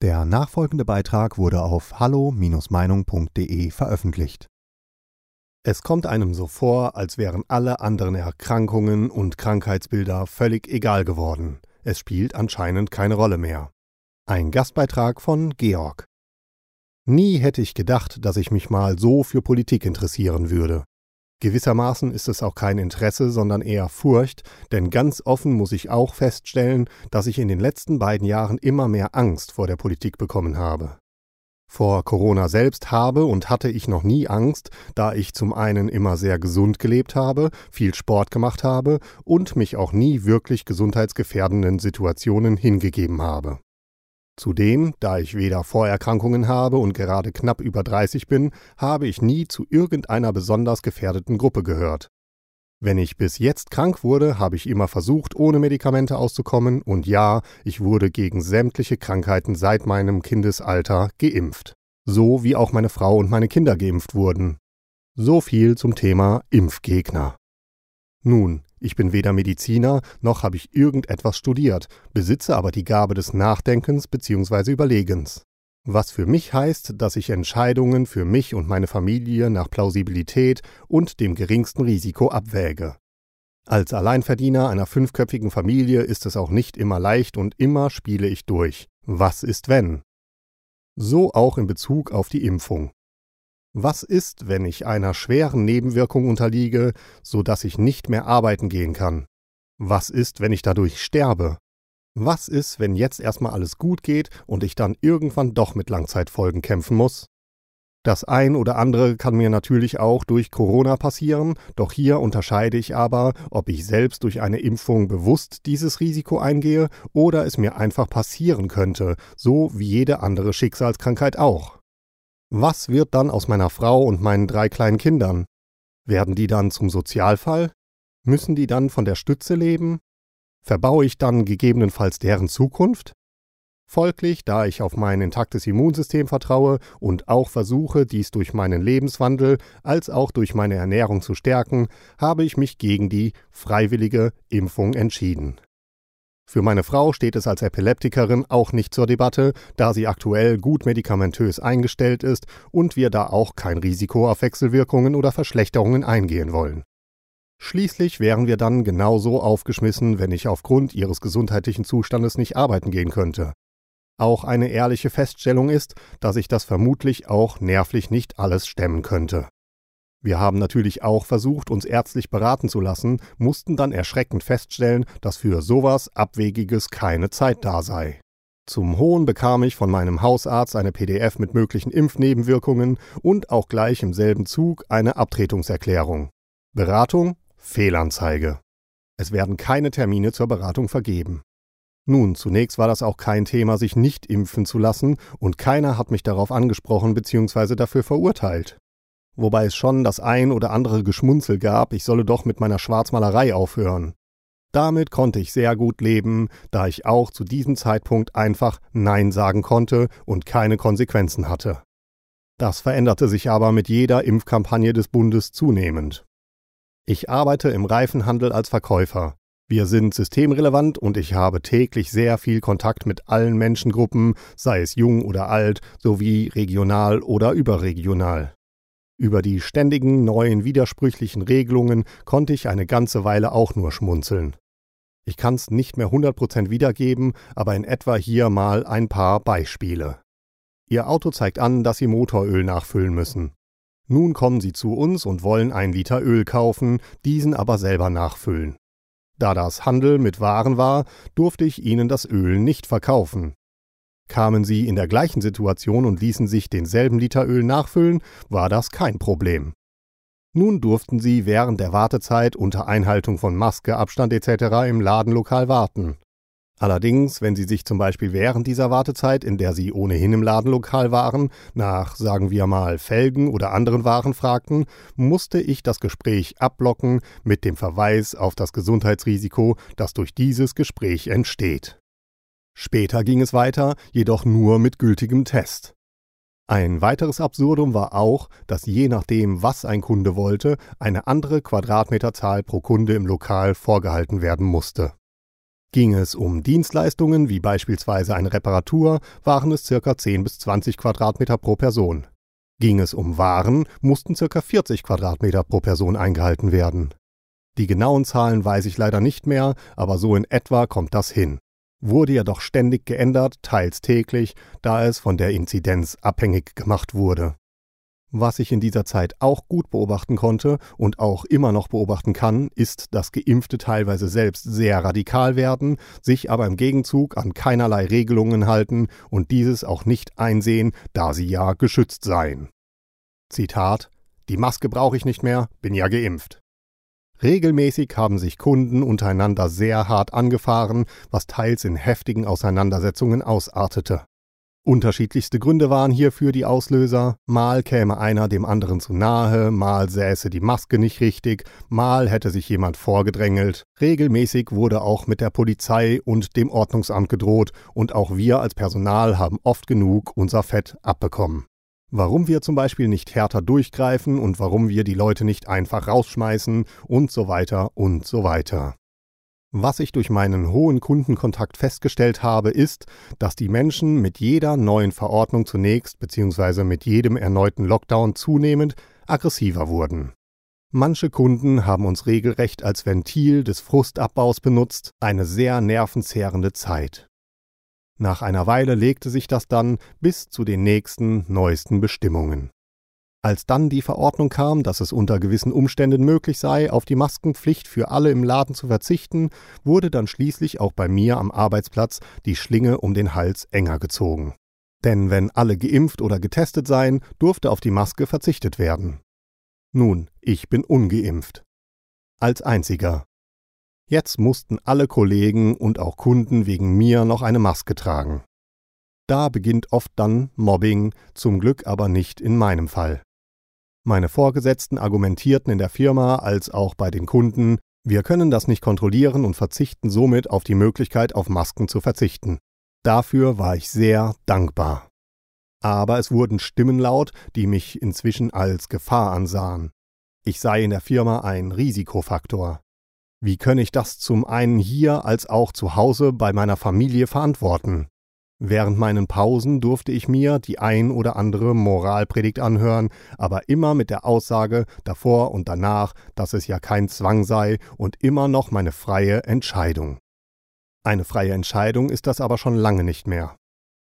Der nachfolgende Beitrag wurde auf hallo-meinung.de veröffentlicht. Es kommt einem so vor, als wären alle anderen Erkrankungen und Krankheitsbilder völlig egal geworden. Es spielt anscheinend keine Rolle mehr. Ein Gastbeitrag von Georg. Nie hätte ich gedacht, dass ich mich mal so für Politik interessieren würde. Gewissermaßen ist es auch kein Interesse, sondern eher Furcht, denn ganz offen muss ich auch feststellen, dass ich in den letzten beiden Jahren immer mehr Angst vor der Politik bekommen habe. Vor Corona selbst habe und hatte ich noch nie Angst, da ich zum einen immer sehr gesund gelebt habe, viel Sport gemacht habe und mich auch nie wirklich gesundheitsgefährdenden Situationen hingegeben habe. Zudem, da ich weder Vorerkrankungen habe und gerade knapp über 30 bin, habe ich nie zu irgendeiner besonders gefährdeten Gruppe gehört. Wenn ich bis jetzt krank wurde, habe ich immer versucht, ohne Medikamente auszukommen, und ja, ich wurde gegen sämtliche Krankheiten seit meinem Kindesalter geimpft. So wie auch meine Frau und meine Kinder geimpft wurden. So viel zum Thema Impfgegner. Nun, ich bin weder Mediziner noch habe ich irgendetwas studiert, besitze aber die Gabe des Nachdenkens bzw. Überlegens. Was für mich heißt, dass ich Entscheidungen für mich und meine Familie nach Plausibilität und dem geringsten Risiko abwäge. Als Alleinverdiener einer fünfköpfigen Familie ist es auch nicht immer leicht und immer spiele ich durch. Was ist wenn? So auch in Bezug auf die Impfung. Was ist, wenn ich einer schweren Nebenwirkung unterliege, so dass ich nicht mehr arbeiten gehen kann? Was ist, wenn ich dadurch sterbe? Was ist, wenn jetzt erstmal alles gut geht und ich dann irgendwann doch mit Langzeitfolgen kämpfen muss? Das ein oder andere kann mir natürlich auch durch Corona passieren, doch hier unterscheide ich aber, ob ich selbst durch eine Impfung bewusst dieses Risiko eingehe oder es mir einfach passieren könnte, so wie jede andere Schicksalskrankheit auch. Was wird dann aus meiner Frau und meinen drei kleinen Kindern? Werden die dann zum Sozialfall? Müssen die dann von der Stütze leben? Verbaue ich dann gegebenenfalls deren Zukunft? Folglich, da ich auf mein intaktes Immunsystem vertraue und auch versuche, dies durch meinen Lebenswandel als auch durch meine Ernährung zu stärken, habe ich mich gegen die freiwillige Impfung entschieden. Für meine Frau steht es als Epileptikerin auch nicht zur Debatte, da sie aktuell gut medikamentös eingestellt ist und wir da auch kein Risiko auf Wechselwirkungen oder Verschlechterungen eingehen wollen. Schließlich wären wir dann genauso aufgeschmissen, wenn ich aufgrund ihres gesundheitlichen Zustandes nicht arbeiten gehen könnte. Auch eine ehrliche Feststellung ist, dass ich das vermutlich auch nervlich nicht alles stemmen könnte. Wir haben natürlich auch versucht, uns ärztlich beraten zu lassen, mussten dann erschreckend feststellen, dass für sowas Abwegiges keine Zeit da sei. Zum Hohn bekam ich von meinem Hausarzt eine PDF mit möglichen Impfnebenwirkungen und auch gleich im selben Zug eine Abtretungserklärung. Beratung? Fehlanzeige. Es werden keine Termine zur Beratung vergeben. Nun, zunächst war das auch kein Thema, sich nicht impfen zu lassen, und keiner hat mich darauf angesprochen bzw. dafür verurteilt wobei es schon das ein oder andere Geschmunzel gab, ich solle doch mit meiner Schwarzmalerei aufhören. Damit konnte ich sehr gut leben, da ich auch zu diesem Zeitpunkt einfach Nein sagen konnte und keine Konsequenzen hatte. Das veränderte sich aber mit jeder Impfkampagne des Bundes zunehmend. Ich arbeite im Reifenhandel als Verkäufer. Wir sind systemrelevant und ich habe täglich sehr viel Kontakt mit allen Menschengruppen, sei es jung oder alt, sowie regional oder überregional. Über die ständigen neuen widersprüchlichen Regelungen konnte ich eine ganze Weile auch nur schmunzeln. Ich kann's nicht mehr 100% wiedergeben, aber in etwa hier mal ein paar Beispiele. Ihr Auto zeigt an, dass Sie Motoröl nachfüllen müssen. Nun kommen Sie zu uns und wollen ein Liter Öl kaufen, diesen aber selber nachfüllen. Da das Handel mit Waren war, durfte ich Ihnen das Öl nicht verkaufen. Kamen sie in der gleichen Situation und ließen sich denselben Liter Öl nachfüllen, war das kein Problem. Nun durften sie während der Wartezeit unter Einhaltung von Maske, Abstand etc. im Ladenlokal warten. Allerdings, wenn Sie sich zum Beispiel während dieser Wartezeit, in der Sie ohnehin im Ladenlokal waren, nach, sagen wir mal, Felgen oder anderen Waren fragten, musste ich das Gespräch abblocken mit dem Verweis auf das Gesundheitsrisiko, das durch dieses Gespräch entsteht. Später ging es weiter, jedoch nur mit gültigem Test. Ein weiteres Absurdum war auch, dass je nachdem, was ein Kunde wollte, eine andere Quadratmeterzahl pro Kunde im Lokal vorgehalten werden musste. Ging es um Dienstleistungen wie beispielsweise eine Reparatur, waren es ca. 10 bis 20 Quadratmeter pro Person. Ging es um Waren, mussten ca. 40 Quadratmeter pro Person eingehalten werden. Die genauen Zahlen weiß ich leider nicht mehr, aber so in etwa kommt das hin. Wurde ja doch ständig geändert, teils täglich, da es von der Inzidenz abhängig gemacht wurde. Was ich in dieser Zeit auch gut beobachten konnte und auch immer noch beobachten kann, ist, dass Geimpfte teilweise selbst sehr radikal werden, sich aber im Gegenzug an keinerlei Regelungen halten und dieses auch nicht einsehen, da sie ja geschützt seien. Zitat Die Maske brauche ich nicht mehr, bin ja geimpft. Regelmäßig haben sich Kunden untereinander sehr hart angefahren, was teils in heftigen Auseinandersetzungen ausartete. Unterschiedlichste Gründe waren hierfür die Auslöser. Mal käme einer dem anderen zu nahe, mal säße die Maske nicht richtig, mal hätte sich jemand vorgedrängelt. Regelmäßig wurde auch mit der Polizei und dem Ordnungsamt gedroht und auch wir als Personal haben oft genug unser Fett abbekommen. Warum wir zum Beispiel nicht härter durchgreifen und warum wir die Leute nicht einfach rausschmeißen und so weiter und so weiter. Was ich durch meinen hohen Kundenkontakt festgestellt habe, ist, dass die Menschen mit jeder neuen Verordnung zunächst bzw. mit jedem erneuten Lockdown zunehmend aggressiver wurden. Manche Kunden haben uns regelrecht als Ventil des Frustabbaus benutzt, eine sehr nervenzehrende Zeit. Nach einer Weile legte sich das dann bis zu den nächsten neuesten Bestimmungen. Als dann die Verordnung kam, dass es unter gewissen Umständen möglich sei, auf die Maskenpflicht für alle im Laden zu verzichten, wurde dann schließlich auch bei mir am Arbeitsplatz die Schlinge um den Hals enger gezogen. Denn wenn alle geimpft oder getestet seien, durfte auf die Maske verzichtet werden. Nun, ich bin ungeimpft. Als einziger. Jetzt mussten alle Kollegen und auch Kunden wegen mir noch eine Maske tragen. Da beginnt oft dann Mobbing, zum Glück aber nicht in meinem Fall. Meine Vorgesetzten argumentierten in der Firma als auch bei den Kunden, wir können das nicht kontrollieren und verzichten somit auf die Möglichkeit, auf Masken zu verzichten. Dafür war ich sehr dankbar. Aber es wurden Stimmen laut, die mich inzwischen als Gefahr ansahen. Ich sei in der Firma ein Risikofaktor. Wie könne ich das zum einen hier als auch zu Hause bei meiner Familie verantworten? Während meinen Pausen durfte ich mir die ein oder andere Moralpredigt anhören, aber immer mit der Aussage davor und danach, dass es ja kein Zwang sei und immer noch meine freie Entscheidung. Eine freie Entscheidung ist das aber schon lange nicht mehr.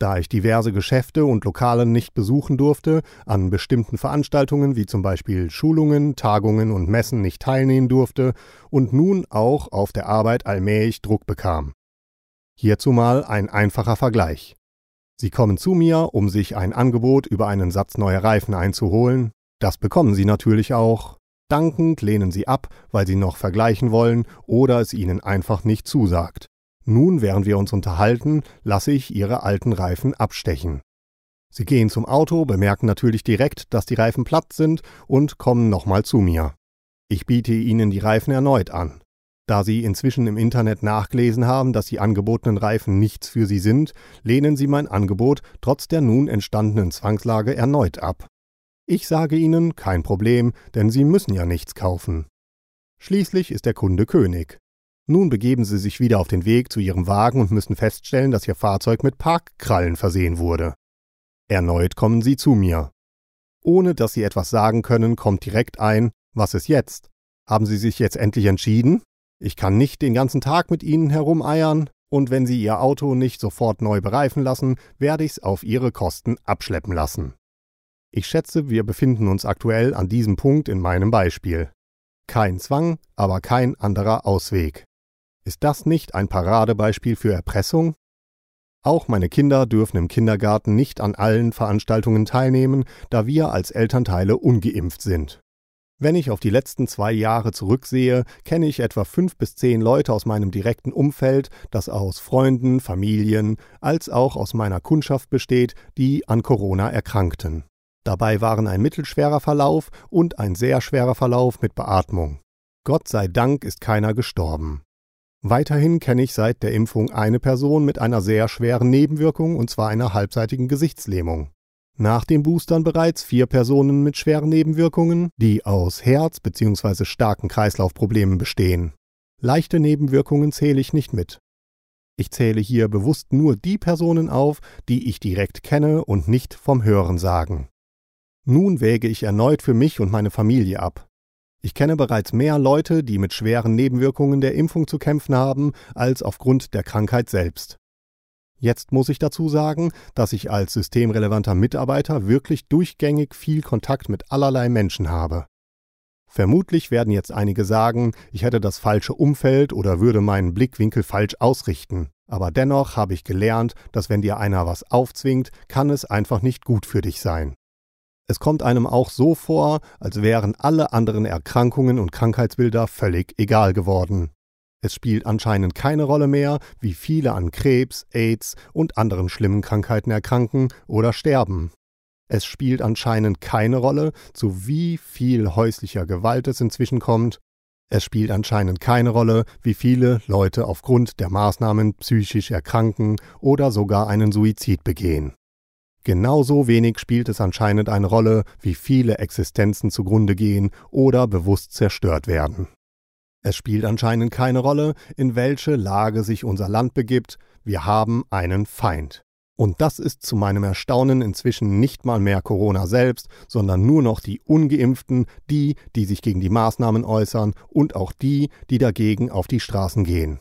Da ich diverse Geschäfte und Lokale nicht besuchen durfte, an bestimmten Veranstaltungen wie zum Beispiel Schulungen, Tagungen und Messen nicht teilnehmen durfte und nun auch auf der Arbeit allmählich Druck bekam. Hierzu mal ein einfacher Vergleich. Sie kommen zu mir, um sich ein Angebot über einen Satz neuer Reifen einzuholen. Das bekommen Sie natürlich auch. Dankend lehnen Sie ab, weil Sie noch vergleichen wollen oder es Ihnen einfach nicht zusagt. Nun, während wir uns unterhalten, lasse ich Ihre alten Reifen abstechen. Sie gehen zum Auto, bemerken natürlich direkt, dass die Reifen platt sind und kommen nochmal zu mir. Ich biete Ihnen die Reifen erneut an. Da Sie inzwischen im Internet nachgelesen haben, dass die angebotenen Reifen nichts für Sie sind, lehnen Sie mein Angebot trotz der nun entstandenen Zwangslage erneut ab. Ich sage Ihnen, kein Problem, denn Sie müssen ja nichts kaufen. Schließlich ist der Kunde König. Nun begeben Sie sich wieder auf den Weg zu Ihrem Wagen und müssen feststellen, dass Ihr Fahrzeug mit Parkkrallen versehen wurde. Erneut kommen Sie zu mir. Ohne dass Sie etwas sagen können, kommt direkt ein, was ist jetzt? Haben Sie sich jetzt endlich entschieden? Ich kann nicht den ganzen Tag mit Ihnen herumeiern, und wenn Sie Ihr Auto nicht sofort neu bereifen lassen, werde ich's auf Ihre Kosten abschleppen lassen. Ich schätze, wir befinden uns aktuell an diesem Punkt in meinem Beispiel. Kein Zwang, aber kein anderer Ausweg. Ist das nicht ein Paradebeispiel für Erpressung? Auch meine Kinder dürfen im Kindergarten nicht an allen Veranstaltungen teilnehmen, da wir als Elternteile ungeimpft sind. Wenn ich auf die letzten zwei Jahre zurücksehe, kenne ich etwa fünf bis zehn Leute aus meinem direkten Umfeld, das aus Freunden, Familien als auch aus meiner Kundschaft besteht, die an Corona erkrankten. Dabei waren ein mittelschwerer Verlauf und ein sehr schwerer Verlauf mit Beatmung. Gott sei Dank ist keiner gestorben. Weiterhin kenne ich seit der Impfung eine Person mit einer sehr schweren Nebenwirkung, und zwar einer halbseitigen Gesichtslähmung. Nach den Boostern bereits vier Personen mit schweren Nebenwirkungen, die aus Herz- bzw. starken Kreislaufproblemen bestehen. Leichte Nebenwirkungen zähle ich nicht mit. Ich zähle hier bewusst nur die Personen auf, die ich direkt kenne und nicht vom Hören sagen. Nun wäge ich erneut für mich und meine Familie ab. Ich kenne bereits mehr Leute, die mit schweren Nebenwirkungen der Impfung zu kämpfen haben, als aufgrund der Krankheit selbst. Jetzt muss ich dazu sagen, dass ich als systemrelevanter Mitarbeiter wirklich durchgängig viel Kontakt mit allerlei Menschen habe. Vermutlich werden jetzt einige sagen, ich hätte das falsche Umfeld oder würde meinen Blickwinkel falsch ausrichten. Aber dennoch habe ich gelernt, dass wenn dir einer was aufzwingt, kann es einfach nicht gut für dich sein. Es kommt einem auch so vor, als wären alle anderen Erkrankungen und Krankheitsbilder völlig egal geworden. Es spielt anscheinend keine Rolle mehr, wie viele an Krebs, AIDS und anderen schlimmen Krankheiten erkranken oder sterben. Es spielt anscheinend keine Rolle, zu wie viel häuslicher Gewalt es inzwischen kommt. Es spielt anscheinend keine Rolle, wie viele Leute aufgrund der Maßnahmen psychisch erkranken oder sogar einen Suizid begehen. Genauso wenig spielt es anscheinend eine Rolle, wie viele Existenzen zugrunde gehen oder bewusst zerstört werden. Es spielt anscheinend keine Rolle, in welche Lage sich unser Land begibt, wir haben einen Feind. Und das ist zu meinem Erstaunen inzwischen nicht mal mehr Corona selbst, sondern nur noch die ungeimpften, die, die sich gegen die Maßnahmen äußern und auch die, die dagegen auf die Straßen gehen.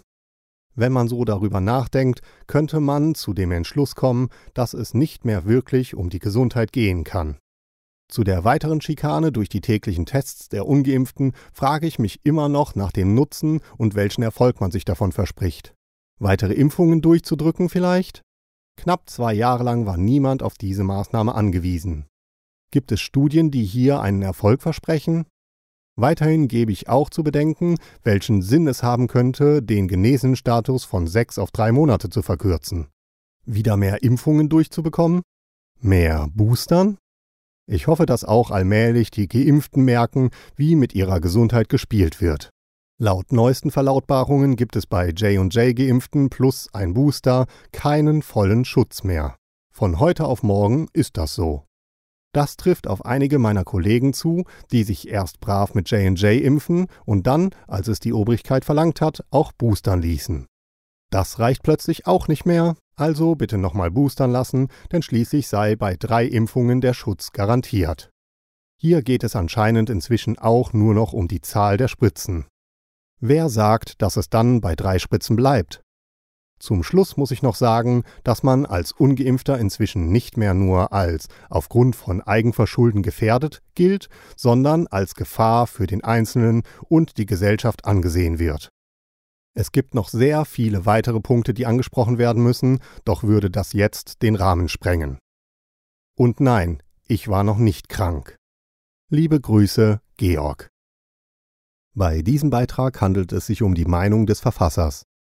Wenn man so darüber nachdenkt, könnte man zu dem Entschluss kommen, dass es nicht mehr wirklich um die Gesundheit gehen kann. Zu der weiteren Schikane durch die täglichen Tests der ungeimpften frage ich mich immer noch nach dem Nutzen und welchen Erfolg man sich davon verspricht. Weitere Impfungen durchzudrücken vielleicht? Knapp zwei Jahre lang war niemand auf diese Maßnahme angewiesen. Gibt es Studien, die hier einen Erfolg versprechen? Weiterhin gebe ich auch zu bedenken, welchen Sinn es haben könnte, den Genesenstatus von sechs auf drei Monate zu verkürzen. Wieder mehr Impfungen durchzubekommen? Mehr Boostern? Ich hoffe, dass auch allmählich die Geimpften merken, wie mit ihrer Gesundheit gespielt wird. Laut neuesten Verlautbarungen gibt es bei J&J Geimpften plus ein Booster keinen vollen Schutz mehr. Von heute auf morgen ist das so. Das trifft auf einige meiner Kollegen zu, die sich erst brav mit J&J impfen und dann, als es die Obrigkeit verlangt hat, auch boostern ließen. Das reicht plötzlich auch nicht mehr, also bitte nochmal boostern lassen, denn schließlich sei bei drei Impfungen der Schutz garantiert. Hier geht es anscheinend inzwischen auch nur noch um die Zahl der Spritzen. Wer sagt, dass es dann bei drei Spritzen bleibt? Zum Schluss muss ich noch sagen, dass man als ungeimpfter inzwischen nicht mehr nur als aufgrund von Eigenverschulden gefährdet gilt, sondern als Gefahr für den Einzelnen und die Gesellschaft angesehen wird. Es gibt noch sehr viele weitere Punkte, die angesprochen werden müssen, doch würde das jetzt den Rahmen sprengen. Und nein, ich war noch nicht krank. Liebe Grüße, Georg. Bei diesem Beitrag handelt es sich um die Meinung des Verfassers.